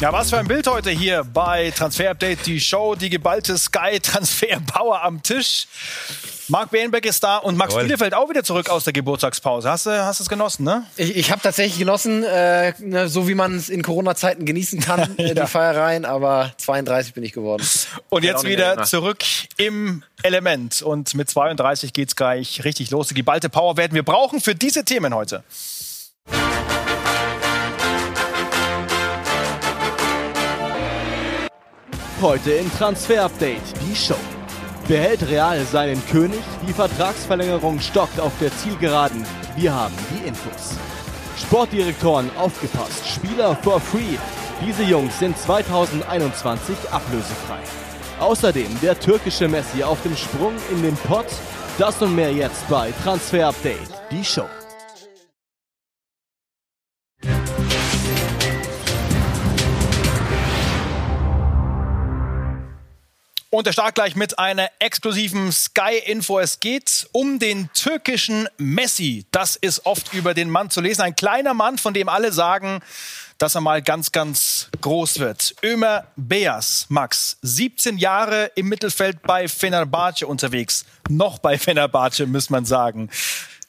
Ja, was für ein Bild heute hier bei Transfer Update, die Show, die geballte Sky Transfer Power am Tisch. Marc Behenbeck ist da und Max Jawohl. Bielefeld auch wieder zurück aus der Geburtstagspause. Hast du hast es genossen, ne? Ich, ich habe tatsächlich genossen, äh, ne, so wie man es in Corona-Zeiten genießen kann, ja. die Feiereien, aber 32 bin ich geworden. Und jetzt wieder zurück im Element. Und mit 32 geht's gleich richtig los. Die geballte Power werden wir brauchen für diese Themen heute. Heute in Transfer Update die Show. Behält Real seinen König? Die Vertragsverlängerung stockt auf der Zielgeraden. Wir haben die Infos. Sportdirektoren aufgepasst. Spieler for free. Diese Jungs sind 2021 ablösefrei. Außerdem der türkische Messi auf dem Sprung in den Pott. Das und mehr jetzt bei Transfer Update, die Show. Und der Start gleich mit einer exklusiven Sky-Info. Es geht um den türkischen Messi. Das ist oft über den Mann zu lesen. Ein kleiner Mann, von dem alle sagen, dass er mal ganz, ganz groß wird. Ömer Beas, Max, 17 Jahre im Mittelfeld bei Fenerbahce unterwegs. Noch bei Fenerbahce, muss man sagen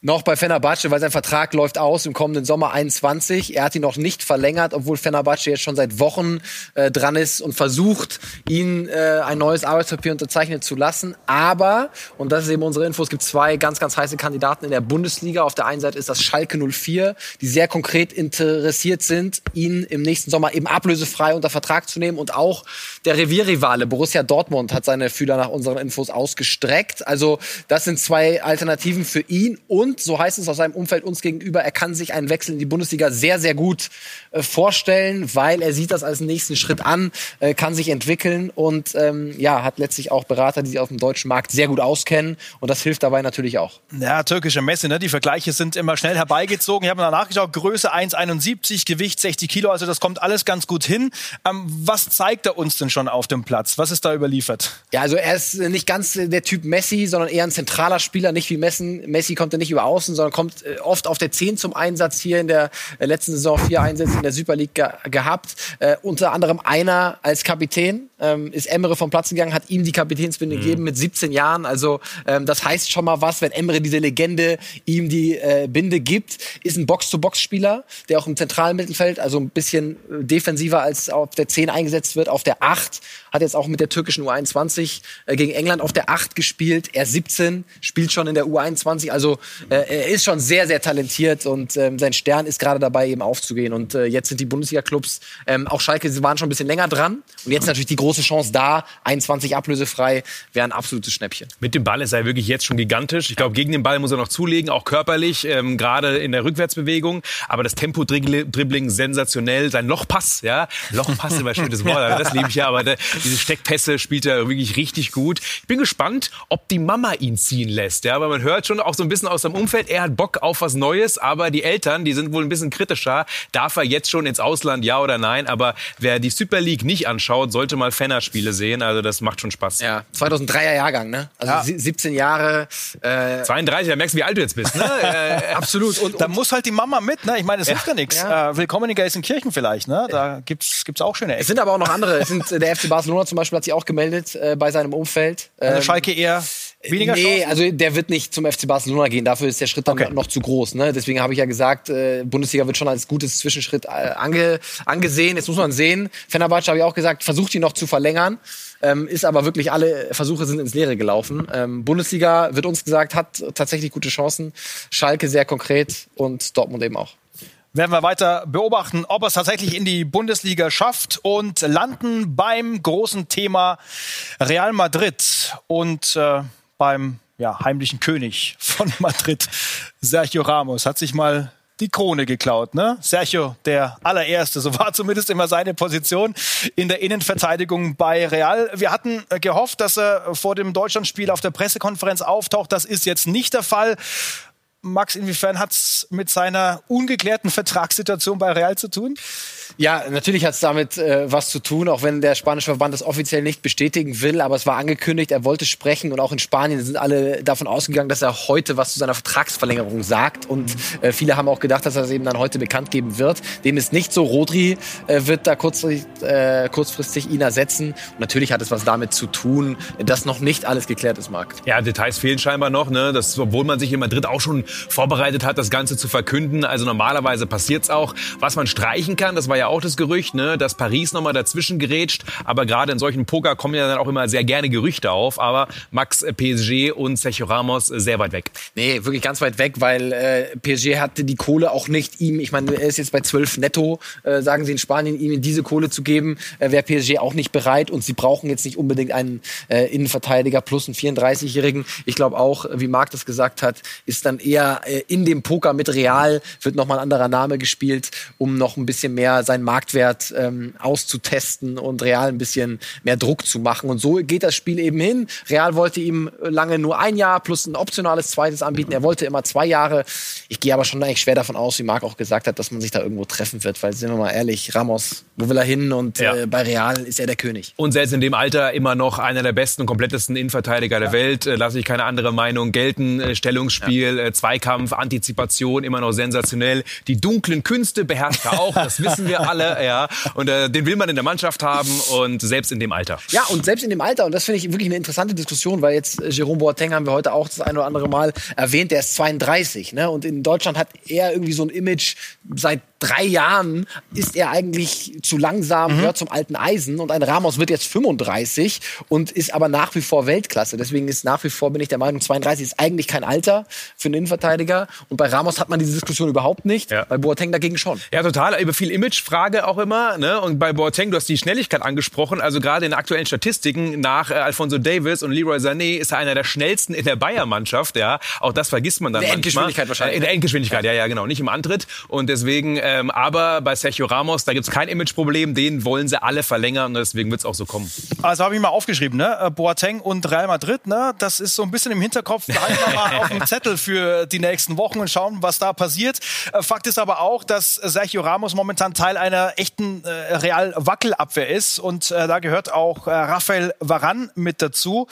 noch bei Fenerbahce, weil sein Vertrag läuft aus im kommenden Sommer 21. Er hat ihn noch nicht verlängert, obwohl Fenerbahce jetzt schon seit Wochen äh, dran ist und versucht, ihn äh, ein neues Arbeitspapier unterzeichnen zu lassen. Aber, und das ist eben unsere Info, es gibt zwei ganz, ganz heiße Kandidaten in der Bundesliga. Auf der einen Seite ist das Schalke 04, die sehr konkret interessiert sind, ihn im nächsten Sommer eben ablösefrei unter Vertrag zu nehmen. Und auch der Revierrivale Borussia Dortmund hat seine Fühler nach unseren Infos ausgestreckt. Also das sind zwei Alternativen für ihn und und, so heißt es aus seinem Umfeld uns gegenüber, er kann sich einen Wechsel in die Bundesliga sehr, sehr gut äh, vorstellen, weil er sieht das als nächsten Schritt an, äh, kann sich entwickeln und ähm, ja, hat letztlich auch Berater, die sich auf dem deutschen Markt sehr gut auskennen und das hilft dabei natürlich auch. Ja, türkische Messe, ne? die Vergleiche sind immer schnell herbeigezogen. Ich habe mal nachgeschaut, Größe 1,71, Gewicht 60 Kilo, also das kommt alles ganz gut hin. Ähm, was zeigt er uns denn schon auf dem Platz? Was ist da überliefert? Ja, also er ist nicht ganz der Typ Messi, sondern eher ein zentraler Spieler, nicht wie Messi. Messi kommt er nicht über außen, sondern kommt äh, oft auf der 10 zum Einsatz. Hier in der äh, letzten Saison vier Einsätze in der Super League ge gehabt. Äh, unter anderem einer als Kapitän. Ähm, ist Emre vom Platz gegangen, hat ihm die Kapitänsbinde mhm. gegeben mit 17 Jahren. Also ähm, das heißt schon mal was, wenn Emre diese Legende ihm die äh, Binde gibt. Ist ein Box-to-Box-Spieler, der auch im zentralen Mittelfeld, also ein bisschen äh, defensiver als auf der 10 eingesetzt wird. Auf der 8 hat jetzt auch mit der türkischen U21 äh, gegen England auf der 8 gespielt. Er 17, spielt schon in der U21. Also er ist schon sehr, sehr talentiert und ähm, sein Stern ist gerade dabei, eben aufzugehen. Und äh, jetzt sind die Bundesliga-Clubs, ähm, auch Schalke, sie waren schon ein bisschen länger dran. Und jetzt natürlich die große Chance da, 21 ablösefrei, wäre ein absolutes Schnäppchen. Mit dem Ball ist er wirklich jetzt schon gigantisch. Ich glaube, gegen den Ball muss er noch zulegen, auch körperlich, ähm, gerade in der Rückwärtsbewegung. Aber das Tempo-Dribbling sensationell. Sein Lochpass, ja, Lochpass ist immer ein schönes Wort, das liebe ich ja. Aber der, diese Steckpässe spielt er wirklich richtig gut. Ich bin gespannt, ob die Mama ihn ziehen lässt, ja, weil man hört schon auch so ein bisschen aus seinem Umfeld, er hat Bock auf was Neues, aber die Eltern, die sind wohl ein bisschen kritischer. Darf er jetzt schon ins Ausland, ja oder nein? Aber wer die Super League nicht anschaut, sollte mal Fenner-Spiele sehen. Also das macht schon Spaß. Ja, 2003er Jahrgang, ne? Also ja. 17 Jahre. Äh 32, da merkst du, wie alt du jetzt bist, ne? äh, absolut. Und, und, da muss halt die Mama mit, ne? Ich meine, es ja. hilft ja nichts. Ja. Äh, willkommen in Gelsenkirchen vielleicht, ne? Da gibt's, gibt's auch schöne Ecken. Es sind aber auch noch andere. Es sind, äh, der FC Barcelona zum Beispiel hat sich auch gemeldet äh, bei seinem Umfeld. Also ähm, Schalke eher Weniger nee, Chancen? also der wird nicht zum FC Barcelona gehen. Dafür ist der Schritt dann okay. noch zu groß. Ne? Deswegen habe ich ja gesagt, äh, Bundesliga wird schon als gutes Zwischenschritt äh, ange, angesehen. Jetzt muss man sehen. Fenerbahce habe ich auch gesagt, versucht ihn noch zu verlängern. Ähm, ist aber wirklich alle Versuche sind ins Leere gelaufen. Ähm, Bundesliga wird uns gesagt, hat tatsächlich gute Chancen. Schalke sehr konkret und Dortmund eben auch werden wir weiter beobachten, ob es tatsächlich in die Bundesliga schafft und landen beim großen Thema Real Madrid und äh, beim ja, heimlichen König von Madrid, Sergio Ramos, hat sich mal die Krone geklaut, ne? Sergio, der allererste, so war zumindest immer seine Position in der Innenverteidigung bei Real. Wir hatten gehofft, dass er vor dem Deutschlandspiel auf der Pressekonferenz auftaucht. Das ist jetzt nicht der Fall. Max, inwiefern hat es mit seiner ungeklärten Vertragssituation bei Real zu tun? Ja, natürlich hat es damit äh, was zu tun, auch wenn der spanische Verband das offiziell nicht bestätigen will. Aber es war angekündigt, er wollte sprechen und auch in Spanien sind alle davon ausgegangen, dass er heute was zu seiner Vertragsverlängerung sagt. Und äh, viele haben auch gedacht, dass er das eben dann heute bekannt geben wird. Dem ist nicht so. Rodri äh, wird da kurzfristig, äh, kurzfristig ihn ersetzen. Und natürlich hat es was damit zu tun, dass noch nicht alles geklärt ist, Marc. Ja, Details fehlen scheinbar noch. Ne? Das, obwohl man sich in Madrid auch schon vorbereitet hat, das Ganze zu verkünden. Also normalerweise passiert's auch. Was man streichen kann, das war ja auch das Gerücht, ne, dass Paris nochmal dazwischen gerätscht. Aber gerade in solchen Poker kommen ja dann auch immer sehr gerne Gerüchte auf. Aber Max äh, PSG und Sergio Ramos äh, sehr weit weg. Nee, wirklich ganz weit weg, weil äh, PSG hatte die Kohle auch nicht ihm. Ich meine, er ist jetzt bei 12 netto, äh, sagen sie in Spanien, ihm diese Kohle zu geben, äh, wäre PSG auch nicht bereit. Und sie brauchen jetzt nicht unbedingt einen äh, Innenverteidiger plus einen 34-Jährigen. Ich glaube auch, wie Marc das gesagt hat, ist dann eher äh, in dem Poker mit Real wird nochmal ein anderer Name gespielt, um noch ein bisschen mehr seinen Marktwert ähm, auszutesten und Real ein bisschen mehr Druck zu machen. Und so geht das Spiel eben hin. Real wollte ihm lange nur ein Jahr plus ein optionales zweites anbieten. Er wollte immer zwei Jahre. Ich gehe aber schon eigentlich schwer davon aus, wie Marc auch gesagt hat, dass man sich da irgendwo treffen wird, weil sind wir mal ehrlich, Ramos, wo will er hin? Und ja. äh, bei Real ist er der König. Und selbst in dem Alter immer noch einer der besten und komplettesten Innenverteidiger der Welt. Äh, lasse ich keine andere Meinung gelten. Äh, Stellungsspiel, ja. äh, Zweikampf, Antizipation, immer noch sensationell. Die dunklen Künste beherrscht er auch, das wissen wir alle. Ja. Und äh, den will man in der Mannschaft haben und selbst in dem Alter. Ja, und selbst in dem Alter, und das finde ich wirklich eine interessante Diskussion, weil jetzt äh, Jerome Boateng haben wir heute auch das ein oder andere Mal erwähnt, der ist 32. Ne? Und in Deutschland hat er irgendwie so ein Image seit drei Jahren ist er eigentlich zu langsam, mhm. gehört zum alten Eisen. Und ein Ramos wird jetzt 35 und ist aber nach wie vor Weltklasse. Deswegen ist nach wie vor, bin ich der Meinung, 32 ist eigentlich kein Alter für einen Innenverteidiger. Und bei Ramos hat man diese Diskussion überhaupt nicht. Ja. Bei Boateng dagegen schon. Ja, total. Über viel Imagefrage auch immer. Ne? Und bei Boateng, du hast die Schnelligkeit angesprochen. Also gerade in aktuellen Statistiken nach äh, Alfonso Davis und Leroy Sané ist er einer der schnellsten in der Bayern-Mannschaft. Ja, auch das vergisst man dann in der manchmal. Endgeschwindigkeit wahrscheinlich. In der Endgeschwindigkeit, ja, ja, genau. Nicht im Antritt. Und deswegen ähm, aber bei Sergio Ramos, da gibt es kein Imageproblem. Den wollen sie alle verlängern und deswegen wird es auch so kommen. Also habe ich mal aufgeschrieben, ne? Äh, Boateng und Real Madrid, ne? Das ist so ein bisschen im Hinterkopf. Da wir mal auf dem Zettel für die nächsten Wochen und schauen, was da passiert. Äh, Fakt ist aber auch, dass Sergio Ramos momentan Teil einer echten äh, Real-Wackelabwehr ist und äh, da gehört auch äh, Rafael Varan mit dazu.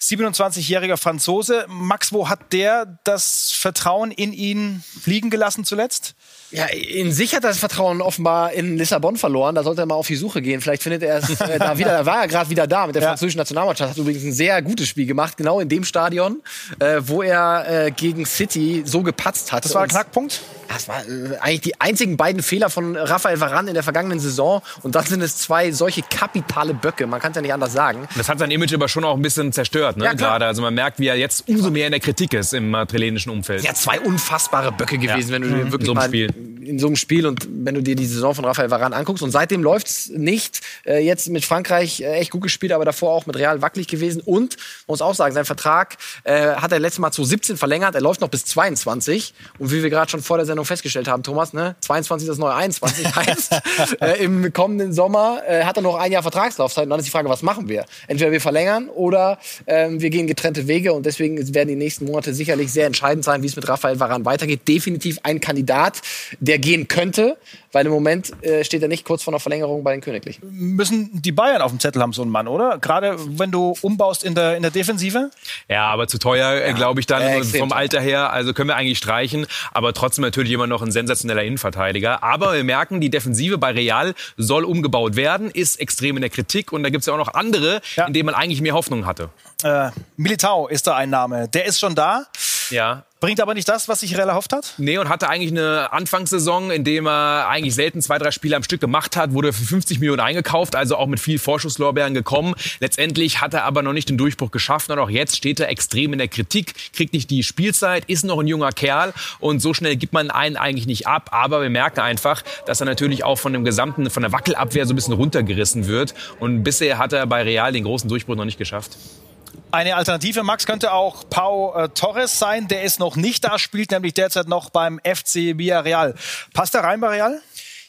27-jähriger Franzose. Max, wo hat der das Vertrauen in ihn fliegen gelassen zuletzt? Ja, in sich hat er das Vertrauen offenbar in Lissabon verloren. Da sollte er mal auf die Suche gehen. Vielleicht findet er es äh, da wieder. Da war er gerade wieder da mit der ja. französischen Nationalmannschaft. Hat übrigens ein sehr gutes Spiel gemacht, genau in dem Stadion, äh, wo er äh, gegen City so gepatzt hat. Das war ein Knackpunkt? Das war äh, eigentlich die einzigen beiden Fehler von Rafael Varane in der vergangenen Saison. Und dann sind es zwei solche kapitale Böcke. Man kann es ja nicht anders sagen. Das hat sein Image aber schon auch ein bisschen zerstört, ne? Ja, gerade. Also man merkt, wie er jetzt umso mehr in der Kritik ist im madrilenischen Umfeld. Ja, zwei unfassbare Böcke gewesen, ja. wenn du mhm. wirklich so mal Spiel in so einem Spiel und wenn du dir die Saison von Rafael Varane anguckst und seitdem läuft's nicht. Äh, jetzt mit Frankreich äh, echt gut gespielt, aber davor auch mit Real wackelig gewesen und muss auch sagen, sein Vertrag äh, hat er letztes Mal zu 17 verlängert, er läuft noch bis 22 und wie wir gerade schon vor der Sendung festgestellt haben, Thomas, ne, 22 ist das neue 21 heißt, äh, im kommenden Sommer äh, hat er noch ein Jahr Vertragslaufzeit und dann ist die Frage, was machen wir? Entweder wir verlängern oder äh, wir gehen getrennte Wege und deswegen werden die nächsten Monate sicherlich sehr entscheidend sein, wie es mit Rafael Varane weitergeht. Definitiv ein Kandidat, der gehen könnte, weil im Moment äh, steht er nicht kurz vor einer Verlängerung bei den Königlichen. Müssen die Bayern auf dem Zettel haben, so einen Mann, oder? Gerade wenn du umbaust in der, in der Defensive? Ja, aber zu teuer, äh, ja, glaube ich, dann äh, vom Alter her. Also können wir eigentlich streichen, aber trotzdem natürlich immer noch ein sensationeller Innenverteidiger. Aber wir merken, die Defensive bei Real soll umgebaut werden, ist extrem in der Kritik und da gibt es ja auch noch andere, ja. in denen man eigentlich mehr Hoffnung hatte. Äh, Militao ist da ein Name. Der ist schon da. Ja. Bringt aber nicht das, was sich Real erhofft hat? Nee, und hatte eigentlich eine Anfangssaison, in dem er eigentlich selten zwei, drei Spiele am Stück gemacht hat, wurde für 50 Millionen eingekauft, also auch mit viel Vorschusslorbeeren gekommen. Letztendlich hat er aber noch nicht den Durchbruch geschafft und auch jetzt steht er extrem in der Kritik, kriegt nicht die Spielzeit, ist noch ein junger Kerl und so schnell gibt man einen eigentlich nicht ab. Aber wir merken einfach, dass er natürlich auch von dem gesamten, von der Wackelabwehr so ein bisschen runtergerissen wird. Und bisher hat er bei Real den großen Durchbruch noch nicht geschafft. Eine Alternative, Max, könnte auch Pau äh, Torres sein. Der ist noch nicht da, spielt nämlich derzeit noch beim FC Villarreal. Passt er rein bei Real?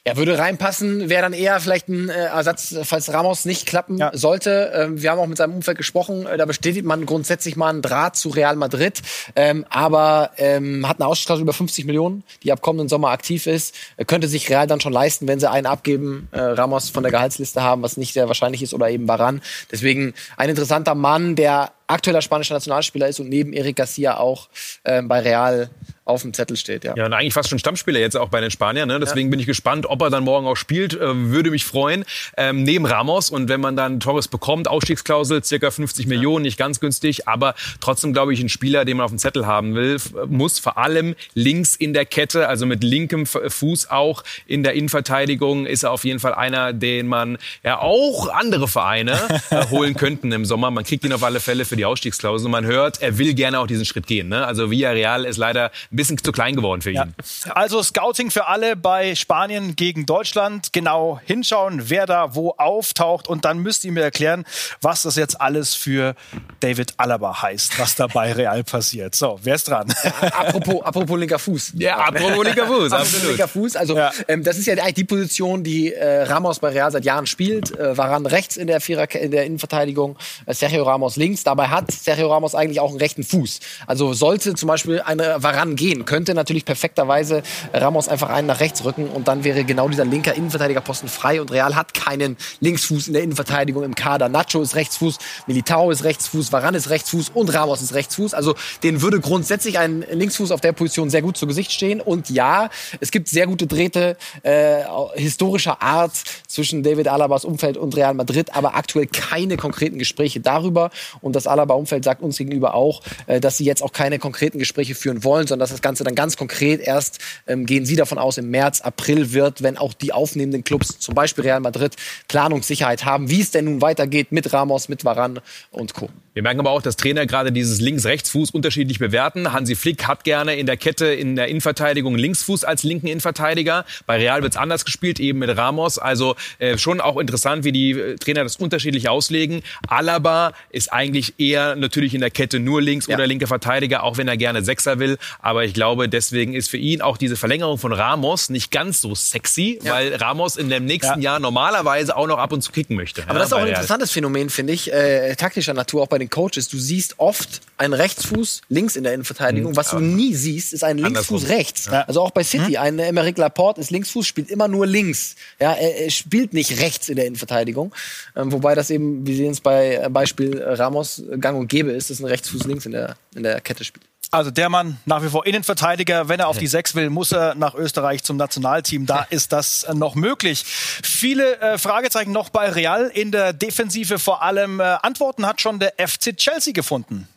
Er würde reinpassen, wäre dann eher vielleicht ein äh, Ersatz, falls Ramos nicht klappen Ja. sollte. Ähm, wir haben auch mit seinem Umfeld gesprochen, äh, da bestätigt man grundsätzlich mal einen Draht zu Real Madrid, ähm, aber ähm, hat eine Ausstrahlung über 50 Millionen, die ab kommenden Sommer aktiv ist. Äh, könnte sich Real dann schon leisten, wenn sie einen abgeben, Ramos von der Gehaltsliste haben, was nicht sehr wahrscheinlich ist, oder eben Baran. Deswegen ein interessanter Mann, der aktueller spanischer Nationalspieler ist und neben Eric Garcia auch ähm, bei Real auf dem Zettel steht. Ja. Ja, und eigentlich fast schon Stammspieler jetzt auch bei den Spaniern. Ne? Deswegen bin ich gespannt, ob er dann morgen auch spielt. Äh, würde mich freuen. Ähm, neben Ramos. Und wenn man dann Torres bekommt, Ausstiegsklausel, circa 50 Millionen, nicht ganz günstig. Aber trotzdem, glaube ich, ein Spieler, den man auf dem Zettel haben will, muss vor allem links in der Kette, also mit linkem Fuß auch in der Innenverteidigung, ist er auf jeden Fall einer, den man ja auch andere Vereine äh, holen könnten im Sommer. Man kriegt ihn auf alle Fälle für die Ausstiegsklausel. Und man hört, er will gerne auch diesen Schritt gehen. Ne? Also Villarreal ist leider ein bisschen zu klein geworden für ihn. Also Scouting für alle bei Spanien gegen Deutschland. Genau hinschauen, wer da wo auftaucht. Und dann müsst ihr mir erklären, was das jetzt alles für David Alaba heißt, was da bei Real passiert. So, wer ist dran? apropos, apropos linker Fuß. Ja, apropos linker Fuß, Apropos linker Fuß. Also Ja. ähm, das ist ja eigentlich die Position, die äh, Ramos bei Real seit Jahren spielt. Äh, Varan rechts in der Vierer in der Innenverteidigung, äh, Sergio Ramos links. Dabei hat Sergio Ramos eigentlich auch einen rechten Fuß. Also sollte zum Beispiel eine Varan gehen, könnte natürlich perfekterweise Ramos einfach einen nach rechts rücken und dann wäre genau dieser linker Innenverteidigerposten frei und Real hat keinen Linksfuß in der Innenverteidigung im Kader. Nacho ist Rechtsfuß, Militao ist Rechtsfuß, Varan ist Rechtsfuß und Ramos ist Rechtsfuß. Also den würde grundsätzlich ein Linksfuß auf der Position sehr gut zu Gesicht stehen. Und ja, es gibt sehr gute Drähte äh, historischer Art zwischen David Alabas Umfeld und Real Madrid, aber aktuell keine konkreten Gespräche darüber. Und das Alaba-Umfeld sagt uns gegenüber auch, äh, dass sie jetzt auch keine konkreten Gespräche führen wollen, sondern dass das Ganze dann ganz konkret erst, ähm, gehen sie davon aus, im März, April wird, wenn auch die aufnehmenden Clubs, zum Beispiel Real Madrid, Planungssicherheit haben, wie es denn nun weitergeht mit Ramos, mit Varan und Co. Wir merken aber auch, dass Trainer gerade dieses Links-Rechts-Fuß unterschiedlich bewerten. Hansi Flick hat gerne in der Kette in der Innenverteidigung Linksfuß als linken Innenverteidiger. Bei Real wird's anders gespielt, eben mit Ramos. Also äh, schon auch interessant, wie die äh, Trainer das unterschiedlich auslegen. Alaba ist eigentlich eher natürlich in der Kette nur links Ja. oder linker Verteidiger, auch wenn er gerne Sechser will. Aber ich glaube, deswegen ist für ihn auch diese Verlängerung von Ramos nicht ganz so sexy, Ja. weil Ramos in dem nächsten Ja. Jahr normalerweise auch noch ab und zu kicken möchte. Aber das ist auch ein interessantes Phänomen, finde ich, äh, taktischer Natur, auch bei den Coaches. Du siehst oft einen Rechtsfuß links in der Innenverteidigung. Was du nie siehst, ist ein Linksfuß Andersrum. rechts. Also auch bei City, ein Emeric Laporte ist Linksfuß, spielt immer nur links. Ja, er, spielt nicht rechts in der Innenverteidigung. Ähm, wobei das eben, wir sehen es bei äh, Beispiel äh, Ramos, gang und gäbe ist, dass ein Rechtsfuß links in der, in der Kette spielt. Also der Mann nach wie vor Innenverteidiger. Wenn er auf die Sechs will, muss er nach Österreich zum Nationalteam. Da ist das äh, noch möglich. Viele äh, Fragezeichen noch bei Real in der Defensive. Vor allem äh, Antworten hat schon der FC Chelsea gefunden.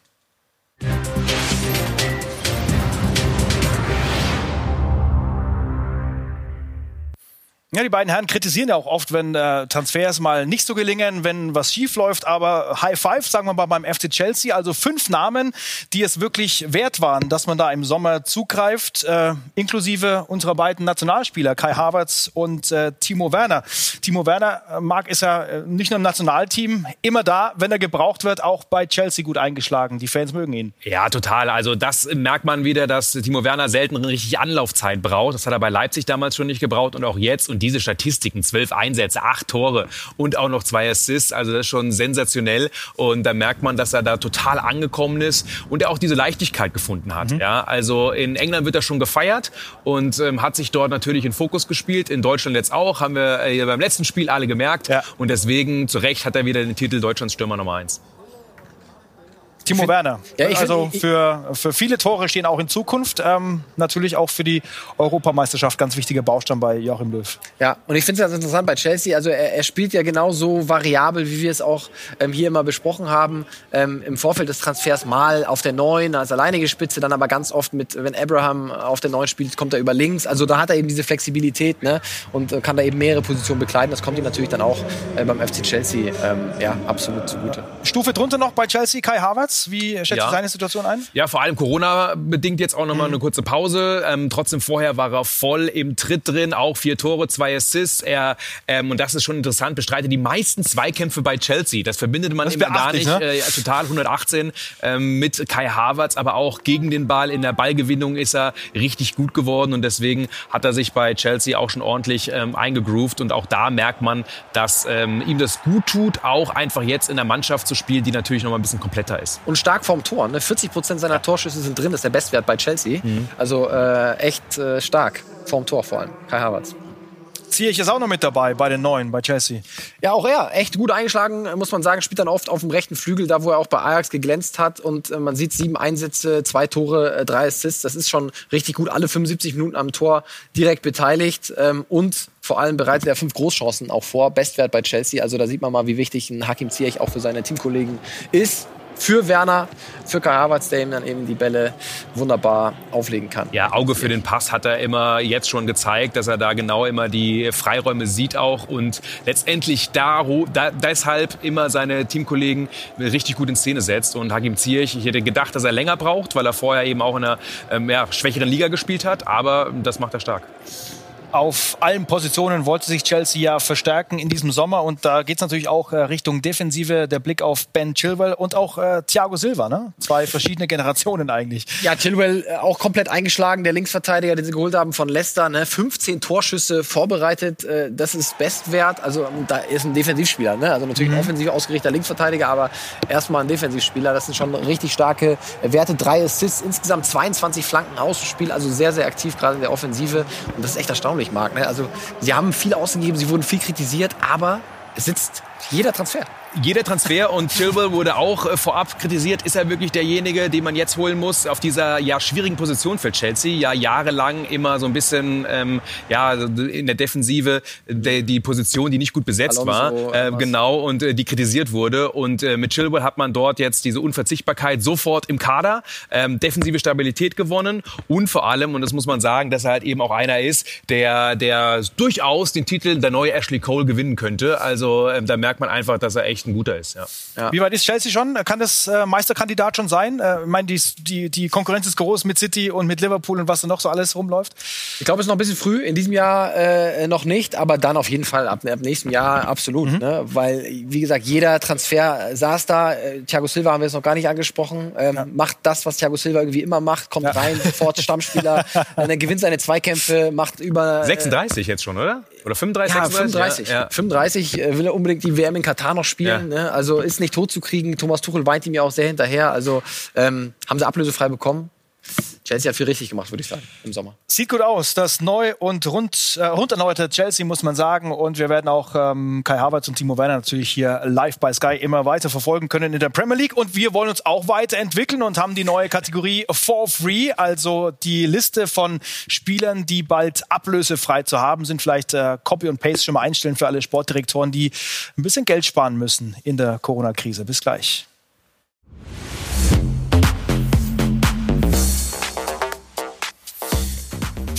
Ja, die beiden Herren kritisieren ja auch oft, wenn äh, Transfers mal nicht so gelingen, wenn was schief läuft. Aber High Five, sagen wir mal beim FC Chelsea, also fünf Namen, die es wirklich wert waren, dass man da im Sommer zugreift, äh, inklusive unserer beiden Nationalspieler Kai Havertz und äh, Timo Werner. Timo Werner, äh, Marc, ist ja äh, nicht nur im Nationalteam immer da, wenn er gebraucht wird, auch bei Chelsea gut eingeschlagen. Die Fans mögen ihn. Ja, total. Also das merkt man wieder, dass Timo Werner selten richtig Anlaufzeit braucht. Das hat er bei Leipzig damals schon nicht gebraucht und auch jetzt. Und diese Statistiken, zwölf Einsätze, acht Tore und auch noch zwei Assists, also das ist schon sensationell. Und da merkt man, dass er da total angekommen ist und er auch diese Leichtigkeit gefunden hat. Ja, also in England wird er schon gefeiert und ähm, hat sich dort natürlich in Fokus gespielt. In Deutschland jetzt auch, haben wir äh, beim letzten Spiel alle gemerkt. Ja. Und deswegen, zu Recht, hat er wieder den Titel Deutschlands Stürmer Nummer eins. Timo Werner. Ja, also find- für, für viele Tore stehen auch in Zukunft. Ähm, natürlich auch für die Europameisterschaft ganz wichtiger Baustein bei Joachim Löw. Ja, und ich finde es ganz interessant bei Chelsea. Also er, er spielt ja genauso variabel, wie wir es auch ähm, hier immer besprochen haben. Ähm, Im Vorfeld des Transfers mal auf der Neun als alleinige Spitze, dann aber ganz oft mit, wenn Abraham auf der Neun spielt, kommt er über links. Also da hat er eben diese Flexibilität ne? und äh, kann da eben mehrere Positionen bekleiden. Das kommt ihm natürlich dann auch äh, beim FC Chelsea ähm, ja, absolut zugute. Stufe drunter noch bei Chelsea Kai Havertz. Havertz, wie schätzt Ja. du seine Situation ein? Ja, vor allem Corona-bedingt jetzt auch nochmal eine kurze Pause. Ähm, trotzdem vorher war er voll im Tritt drin, auch vier Tore, zwei Assists. Er, ähm, und das ist schon interessant, bestreitet die meisten Zweikämpfe bei Chelsea. Das verbindet man Das immer gar nicht. ne? Äh, total 118 ähm, mit Kai Havertz, aber auch gegen den Ball. In der Ballgewinnung ist er richtig gut geworden und deswegen hat er sich bei Chelsea auch schon ordentlich ähm, eingegroovt. Und auch da merkt man, dass ähm, ihm das gut tut, auch einfach jetzt in der Mannschaft zu spielen, die natürlich noch mal ein bisschen kompletter ist. Und stark vorm Tor. Ne? 40 Prozent seiner Torschüsse sind drin. Das ist der Bestwert bei Chelsea. Mhm. Also äh, echt äh, stark. Vorm Tor vor allem. Kai Havertz. Ziehe ich jetzt auch noch mit dabei bei den Neuen, bei Chelsea. Ja, auch er. Echt gut eingeschlagen, muss man sagen. Spielt dann oft auf dem rechten Flügel, da wo er auch bei Ajax geglänzt hat. Und äh, man sieht sieben Einsätze, zwei Tore, äh, drei Assists. Das ist schon richtig gut. Alle 75 Minuten am Tor direkt beteiligt. Ähm, und vor allem bereitet er fünf Großchancen auch vor. Bestwert bei Chelsea. Also da sieht man mal, wie wichtig ein Hakim Ziyech auch für seine Teamkollegen ist. Für Werner, für Kai Havertz, der ihm dann eben die Bälle wunderbar auflegen kann. Ja, Auge für den Pass hat er immer jetzt schon gezeigt, dass er da genau immer die Freiräume sieht auch und letztendlich da, da deshalb immer seine Teamkollegen richtig gut in Szene setzt. Und Hakim Ziyech, ich hätte gedacht, dass er länger braucht, weil er vorher eben auch in einer ähm, ja, schwächeren Liga gespielt hat, aber das macht er stark. Auf allen Positionen wollte sich Chelsea ja verstärken in diesem Sommer und da geht es natürlich auch äh, Richtung Defensive, der Blick auf Ben Chilwell und auch äh, Thiago Silva, ne? Zwei verschiedene Generationen eigentlich. Ja, Chilwell äh, auch komplett eingeschlagen, der Linksverteidiger, den sie geholt haben von Leicester. Ne? 15 Torschüsse vorbereitet, äh, das ist Bestwert. Also ähm, da ist ein Defensivspieler, ne? also natürlich ein offensiv ausgerichteter Linksverteidiger, aber erstmal ein Defensivspieler. Das sind schon richtig starke äh, Werte. Drei Assists, insgesamt 22 Flanken aus dem Spiel, also sehr, sehr aktiv gerade in der Offensive. Und das ist echt erstaunlich, Marc. Ne? Also sie haben viel ausgegeben, sie wurden viel kritisiert, aber es sitzt jeder Transfer. Jeder Transfer und Chilwell wurde auch äh, vorab kritisiert. Ist er wirklich derjenige, den man jetzt holen muss auf dieser ja schwierigen Position für Chelsea? Ja jahrelang immer so ein bisschen ähm, ja in der Defensive der, die Position, die nicht gut besetzt Alonso, war, äh, was? genau und äh, die kritisiert wurde. Und äh, mit Chilwell hat man dort jetzt diese Unverzichtbarkeit sofort im Kader, ähm, defensive Stabilität gewonnen und vor allem und das muss man sagen, dass er halt eben auch einer ist, der der durchaus den Titel der neue Ashley Cole gewinnen könnte. Also ähm, da merkt man einfach, dass er echt ein guter ist. Ja. Wie weit ist Chelsea schon? Kann das äh, Meisterkandidat schon sein? Äh, ich meine, die, die, die Konkurrenz ist groß mit City und mit Liverpool und was da noch so alles rumläuft. Ich glaube, es ist noch ein bisschen früh. In diesem Jahr äh, noch nicht, aber dann auf jeden Fall ab, ab nächstem Jahr absolut. Ne? Weil, wie gesagt, jeder Transfer äh, saß da. Äh, Thiago Silva haben wir jetzt noch gar nicht angesprochen. Ähm, Macht das, was Thiago Silva irgendwie immer macht, kommt rein, sofort Stammspieler, äh, gewinnt seine Zweikämpfe, macht über. Äh, 36 jetzt schon, oder? Oder 35? ja, 36? 35. Ja, ja. 35 äh, will er unbedingt die WM in Katar noch spielen. Ne? Also ist nicht tot zu kriegen. Thomas Tuchel weint ihm ja auch sehr hinterher. Also ähm, haben sie ablösefrei bekommen. Chelsea hat viel richtig gemacht, würde ich sagen, im Sommer. Sieht gut aus, das neu und rund, äh, rund erneuerte Chelsea, muss man sagen. Und wir werden auch ähm, Kai Havertz und Timo Werner natürlich hier live bei Sky immer weiter verfolgen können in der Premier League. Und wir wollen uns auch weiterentwickeln und haben die neue Kategorie For Free, also die Liste von Spielern, die bald ablösefrei zu haben sind. Vielleicht äh, Copy und Paste schon mal einstellen für alle Sportdirektoren, die ein bisschen Geld sparen müssen in der Corona-Krise. Bis gleich.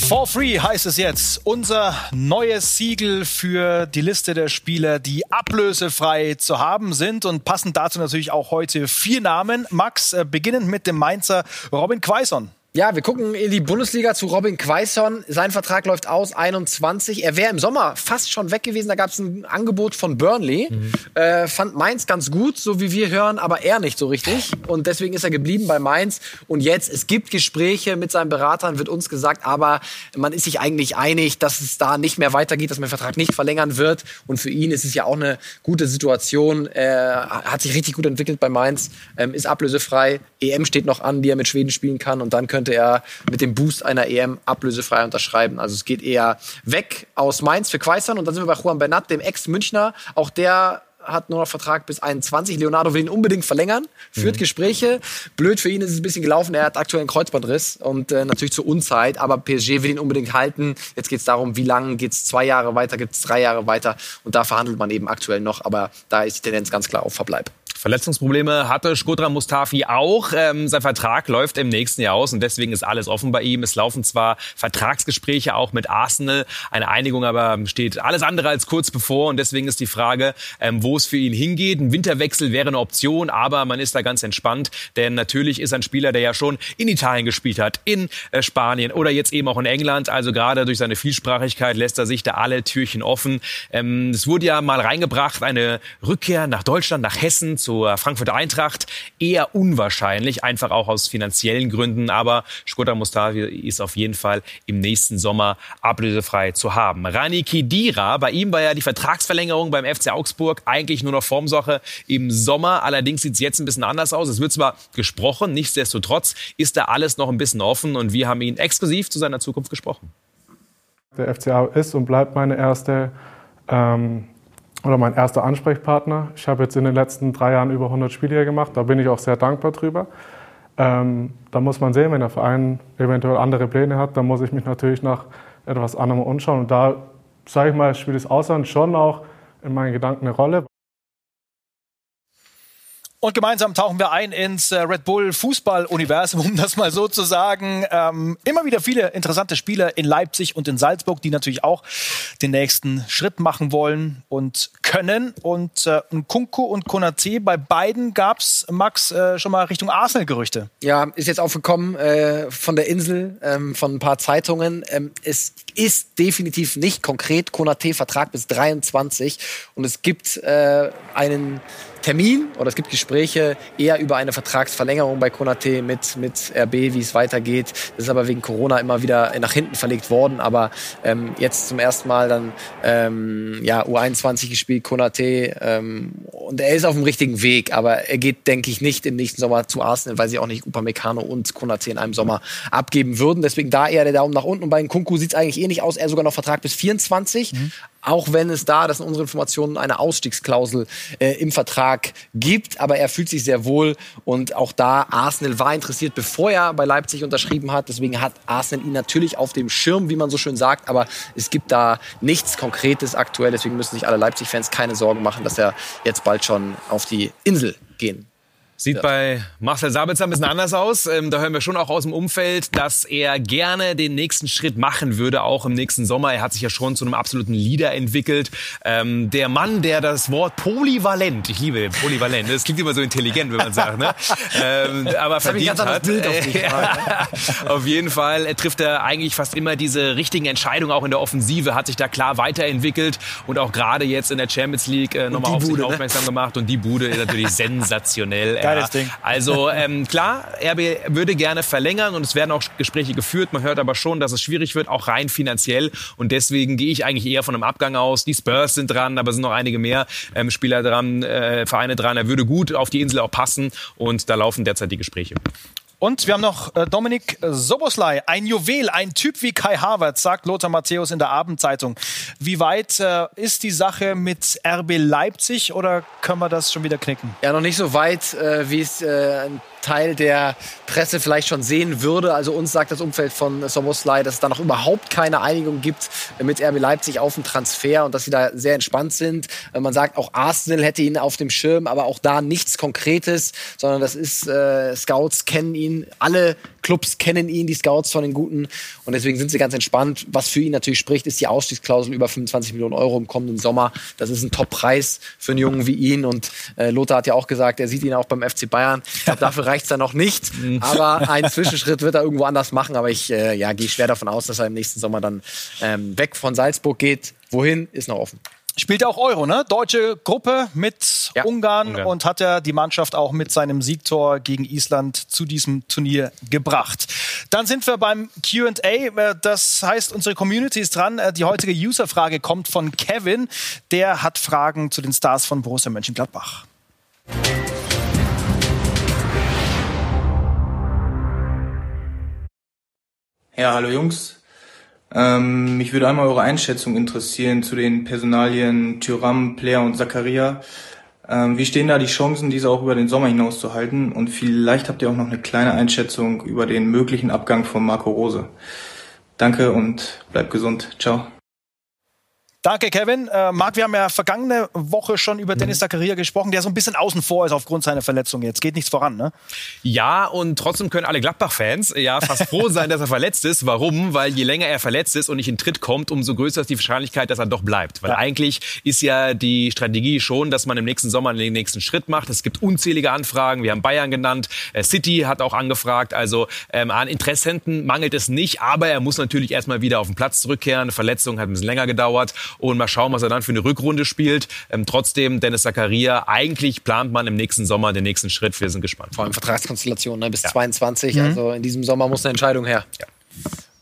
For Free heißt es jetzt. Unser neues Siegel für die Liste der Spieler, die ablösefrei zu haben sind. Und passend dazu natürlich auch heute vier Namen. Max, äh, beginnend mit dem Mainzer Robin Quaison. Ja, wir gucken in die Bundesliga zu Robin Quaison. Sein Vertrag läuft aus, 21. Er wäre im Sommer fast schon weg gewesen. Da gab es ein Angebot von Burnley. Äh, fand Mainz ganz gut, so wie wir hören, aber er nicht so richtig. Und deswegen ist er geblieben bei Mainz. Und jetzt, es gibt Gespräche mit seinen Beratern, wird uns gesagt, aber man ist sich eigentlich einig, dass es da nicht mehr weitergeht, dass man den Vertrag nicht verlängern wird. Und für ihn ist es ja auch eine gute Situation. Er hat sich richtig gut entwickelt bei Mainz, ähm, ist ablösefrei. EM steht noch an, die er mit Schweden spielen kann. Und dann könnte er mit dem Boost einer EM ablösefrei unterschreiben. Also es geht eher weg aus Mainz für Quaison. Und dann sind wir bei Juan Bernat, dem Ex-Münchner. Auch der hat nur noch Vertrag bis 21. Leonardo will ihn unbedingt verlängern, führt Gespräche. Blöd für ihn ist es ein bisschen gelaufen. Er hat aktuell einen Kreuzbandriss und äh, natürlich zur Unzeit. Aber PSG will ihn unbedingt halten. Jetzt geht es darum, wie lange geht es zwei Jahre weiter, gibt es drei Jahre weiter. Und da verhandelt man eben aktuell noch. Aber da ist die Tendenz ganz klar auf Verbleib. Verletzungsprobleme hatte Skodra Mustafi auch. Ähm, sein Vertrag läuft im nächsten Jahr aus und deswegen ist alles offen bei ihm. Es laufen zwar Vertragsgespräche auch mit Arsenal, eine Einigung aber steht alles andere als kurz bevor und deswegen ist die Frage, ähm, wo es für ihn hingeht. Ein Winterwechsel wäre eine Option, aber man ist da ganz entspannt, denn natürlich ist ein Spieler, der ja schon in Italien gespielt hat, in äh, Spanien oder jetzt eben auch in England. Also gerade durch seine Vielsprachigkeit lässt er sich da alle Türchen offen. Ähm, es wurde ja mal reingebracht, eine Rückkehr nach Deutschland, nach Hessen zur Frankfurter Eintracht. Eher unwahrscheinlich, einfach auch aus finanziellen Gründen. Aber Skoda Mustafi ist auf jeden Fall im nächsten Sommer ablösefrei zu haben. Rani Kidira, bei ihm war ja die Vertragsverlängerung beim FC Augsburg eigentlich nur noch Formsache im Sommer. Allerdings sieht es jetzt ein bisschen anders aus. Es wird zwar gesprochen, nichtsdestotrotz ist da alles noch ein bisschen offen und wir haben ihn exklusiv zu seiner Zukunft gesprochen. Der FCA ist und bleibt meine erste ähm, oder mein erster Ansprechpartner. Ich habe jetzt in den letzten drei Jahren über 100 Spiele gemacht. Da bin ich auch sehr dankbar drüber. Ähm, da muss man sehen, wenn der Verein eventuell andere Pläne hat, dann muss ich mich natürlich nach etwas anderem umschauen. Und da, sage ich mal, spielt das Ausland schon auch in meinen Gedanken eine Rolle. Und gemeinsam tauchen wir ein ins äh, Red Bull Fußball-Universum, um das mal so zu sagen. Ähm, immer wieder viele interessante Spieler in Leipzig und in Salzburg, die natürlich auch den nächsten Schritt machen wollen und können. Und äh, Kunku und Konate, bei beiden gab's Max, äh, schon mal Richtung Arsenal-Gerüchte. Ja, ist jetzt aufgekommen äh, von der Insel, ähm, von ein paar Zeitungen. Ähm, es ist definitiv nicht konkret. Konate Vertrag bis 23 und es gibt äh, einen Termin oder es gibt Gespräche eher über eine Vertragsverlängerung bei Konate mit, mit RB, wie es weitergeht. Das ist aber wegen Corona immer wieder nach hinten verlegt worden. Aber ähm, jetzt zum ersten Mal dann ähm, ja, U21 gespielt, Konate. Ähm, und er ist auf dem richtigen Weg. Aber er geht, denke ich, nicht im nächsten Sommer zu Arsenal, weil sie auch nicht Upamecano und Konate in einem Sommer abgeben würden. Deswegen da eher der Daumen nach unten. Und bei Kunku sieht es eigentlich ähnlich aus. Er sogar noch Vertrag bis 24. Mhm auch wenn es da, das sind unsere Informationen, eine Ausstiegsklausel äh, im Vertrag gibt. Aber er fühlt sich sehr wohl und auch da, Arsenal war interessiert, bevor er bei Leipzig unterschrieben hat. Deswegen hat Arsenal ihn natürlich auf dem Schirm, wie man so schön sagt. Aber es gibt da nichts Konkretes aktuell. Deswegen müssen sich alle Leipzig-Fans keine Sorgen machen, dass er jetzt bald schon auf die Insel gehen Sieht ja. bei Marcel Sabitzer ein bisschen anders aus. Ähm, da hören wir schon auch aus dem Umfeld, dass er gerne den nächsten Schritt machen würde, auch im nächsten Sommer. Er hat sich ja schon zu einem absoluten Leader entwickelt. Ähm, der Mann, der das Wort polyvalent, ich liebe polyvalent, das klingt immer so intelligent, wenn man sagt, ne? ähm, aber verdient hat. Bild auf, dich, auf jeden Fall er trifft er eigentlich fast immer diese richtigen Entscheidungen, auch in der Offensive, hat sich da klar weiterentwickelt und auch gerade jetzt in der Champions League äh, nochmal auf sich ne? aufmerksam gemacht. Und die Bude ist natürlich sensationell. Geiles Ding. Also ähm, klar, RB würde gerne verlängern und es werden auch Gespräche geführt. Man hört aber schon, dass es schwierig wird, auch rein finanziell. Und deswegen gehe ich eigentlich eher von einem Abgang aus. Die Spurs sind dran, aber es sind noch einige mehr ähm, Spieler dran, äh, Vereine dran. Er würde gut auf die Insel auch passen und da laufen derzeit die Gespräche. Und wir haben noch äh, Dominik Soboslai, ein Juwel, ein Typ wie Kai Havertz, sagt Lothar Matthäus in der Abendzeitung. Wie weit äh, ist die Sache mit RB Leipzig oder können wir das schon wieder knicken? Ja, noch nicht so weit, äh, wie es ein Teil der Presse vielleicht schon sehen würde. Also uns sagt das Umfeld von Soboslai, dass es da noch überhaupt keine Einigung gibt mit RB Leipzig auf den Transfer und dass sie da sehr entspannt sind. Äh, man sagt, auch Arsenal hätte ihn auf dem Schirm, aber auch da nichts Konkretes, sondern das ist, äh, Scouts kennen ihn, alle Clubs kennen ihn, die Scouts von den Guten. Und deswegen sind sie ganz entspannt. Was für ihn natürlich spricht, ist die Ausstiegsklausel über 25 Millionen Euro im kommenden Sommer. Das ist ein Top-Preis für einen Jungen wie ihn. Und äh, Lothar hat ja auch gesagt, er sieht ihn auch beim FC Bayern. Ich glaube, dafür reicht es dann noch nicht. Aber einen Zwischenschritt wird er irgendwo anders machen. Aber ich äh, ja, gehe schwer davon aus, dass er im nächsten Sommer dann ähm, weg von Salzburg geht. Wohin, ist noch offen. Spielt auch Euro, ne? Deutsche Gruppe mit ja, Ungarn, Ungarn, und hat ja die Mannschaft auch mit seinem Siegtor gegen Island zu diesem Turnier gebracht. Dann sind wir beim Q&A. Äh, das heißt, unsere Community ist dran. Äh, die heutige Userfrage kommt von Kevin. Der hat Fragen zu den Stars von Borussia Mönchengladbach. Ja, hallo Jungs. Ähm, mich würde einmal eure Einschätzung interessieren zu den Personalien Tyram, Player und Zakaria. Ähm, wie stehen da die Chancen, diese auch über den Sommer hinaus zu halten? Und vielleicht habt ihr auch noch eine kleine Einschätzung über den möglichen Abgang von Marco Rose. Danke und bleibt gesund. Ciao. Danke, Kevin. Äh, Marc, wir haben ja vergangene Woche schon über Dennis Zakaria gesprochen, der so ein bisschen außen vor ist aufgrund seiner Verletzung. Jetzt geht nichts voran, ne? Ja, und trotzdem können alle Gladbach-Fans ja fast froh sein, dass er verletzt ist. Warum? Weil je länger er verletzt ist und nicht in Tritt kommt, umso größer ist die Wahrscheinlichkeit, dass er doch bleibt. Weil ja. eigentlich ist ja die Strategie schon, dass man im nächsten Sommer den nächsten Schritt macht. Es gibt unzählige Anfragen. Wir haben Bayern genannt. Äh, City hat auch angefragt. Also ähm, an Interessenten mangelt es nicht. Aber er muss natürlich erstmal wieder auf den Platz zurückkehren. Verletzung hat ein bisschen länger gedauert. Und mal schauen, was er dann für eine Rückrunde spielt. Ähm, trotzdem, Dennis Zakaria, eigentlich plant man im nächsten Sommer den nächsten Schritt. Wir sind gespannt. Vor allem Vertragskonstellation ne, bis ja. 22. Mhm. Also in diesem Sommer muss eine Entscheidung her. Ja.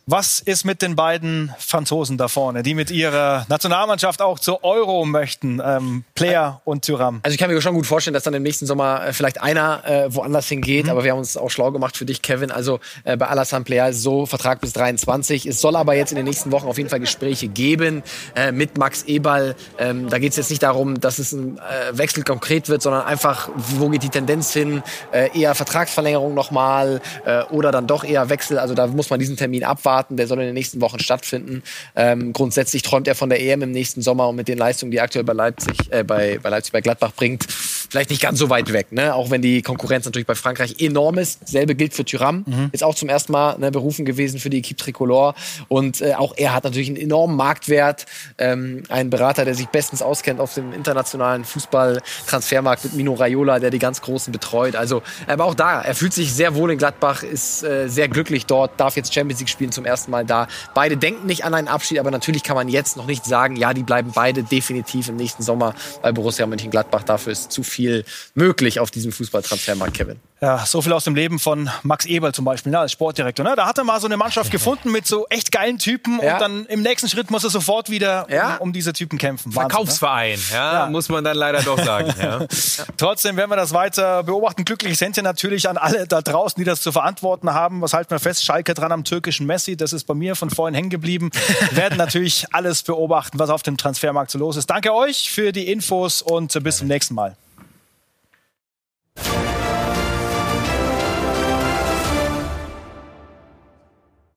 Was ist mit den beiden Franzosen da vorne, die mit ihrer Nationalmannschaft auch zur Euro möchten? Ähm, Player und Thuram. Also ich kann mir schon gut vorstellen, dass dann im nächsten Sommer äh, vielleicht einer äh, woanders hingeht. Mhm. Aber wir haben uns auch schlau gemacht für dich, Kevin. Also äh, bei Alassane Player ist so Vertrag bis 23. Es soll aber jetzt in den nächsten Wochen auf jeden Fall Gespräche geben äh, mit Max Eberl. Ähm, da geht es jetzt nicht darum, dass es ein äh, Wechsel konkret wird, sondern einfach, wo geht die Tendenz hin? Äh, eher Vertragsverlängerung nochmal äh, oder dann doch eher Wechsel. Also da muss man diesen Termin abwarten abwarten. Der soll in den nächsten Wochen stattfinden. Ähm, grundsätzlich träumt er von der EM im nächsten Sommer und mit den Leistungen, die aktuell bei Leipzig, äh, bei, bei Leipzig, bei Gladbach bringt, vielleicht nicht ganz so weit weg. Ne? Auch wenn die Konkurrenz natürlich bei Frankreich enorm ist. Selbe gilt für Thuram. Mhm. Ist auch zum ersten Mal ne, berufen gewesen für die Equipe Tricolore. Und äh, auch er hat natürlich einen enormen Marktwert. Ähm, ein Berater, der sich bestens auskennt auf dem internationalen Fußball-Transfermarkt mit Mino Raiola, der die ganz Großen betreut. Also, aber auch da, er fühlt sich sehr wohl in Gladbach, ist äh, sehr glücklich dort, darf jetzt Champions League spielen zum ersten Mal da. Beide denken nicht an einen Abschied, aber natürlich kann man jetzt noch nicht sagen, ja, die bleiben beide definitiv im nächsten Sommer bei Borussia Mönchengladbach. Dafür ist zu viel möglich auf diesem Fußballtransfermarkt, Kevin. Ja, so viel aus dem Leben von Max Eberl zum Beispiel, ne, als Sportdirektor. Ne? Da hat er mal so eine Mannschaft gefunden mit so echt geilen Typen ja. und dann im nächsten Schritt muss er sofort wieder ja. um, um, diese Typen kämpfen. Wahnsinn, Verkaufsverein, ne? ja, ja, muss man dann leider doch sagen. Trotzdem werden wir das weiter beobachten. Glücklich sind ja natürlich an alle da draußen, die das zu verantworten haben. Was halten wir fest? Schalke dran am türkischen Messi, das ist bei mir von vorhin hängen geblieben. Wir werden natürlich alles beobachten, was auf dem Transfermarkt so los ist. Danke euch für die Infos und bis zum nächsten Mal.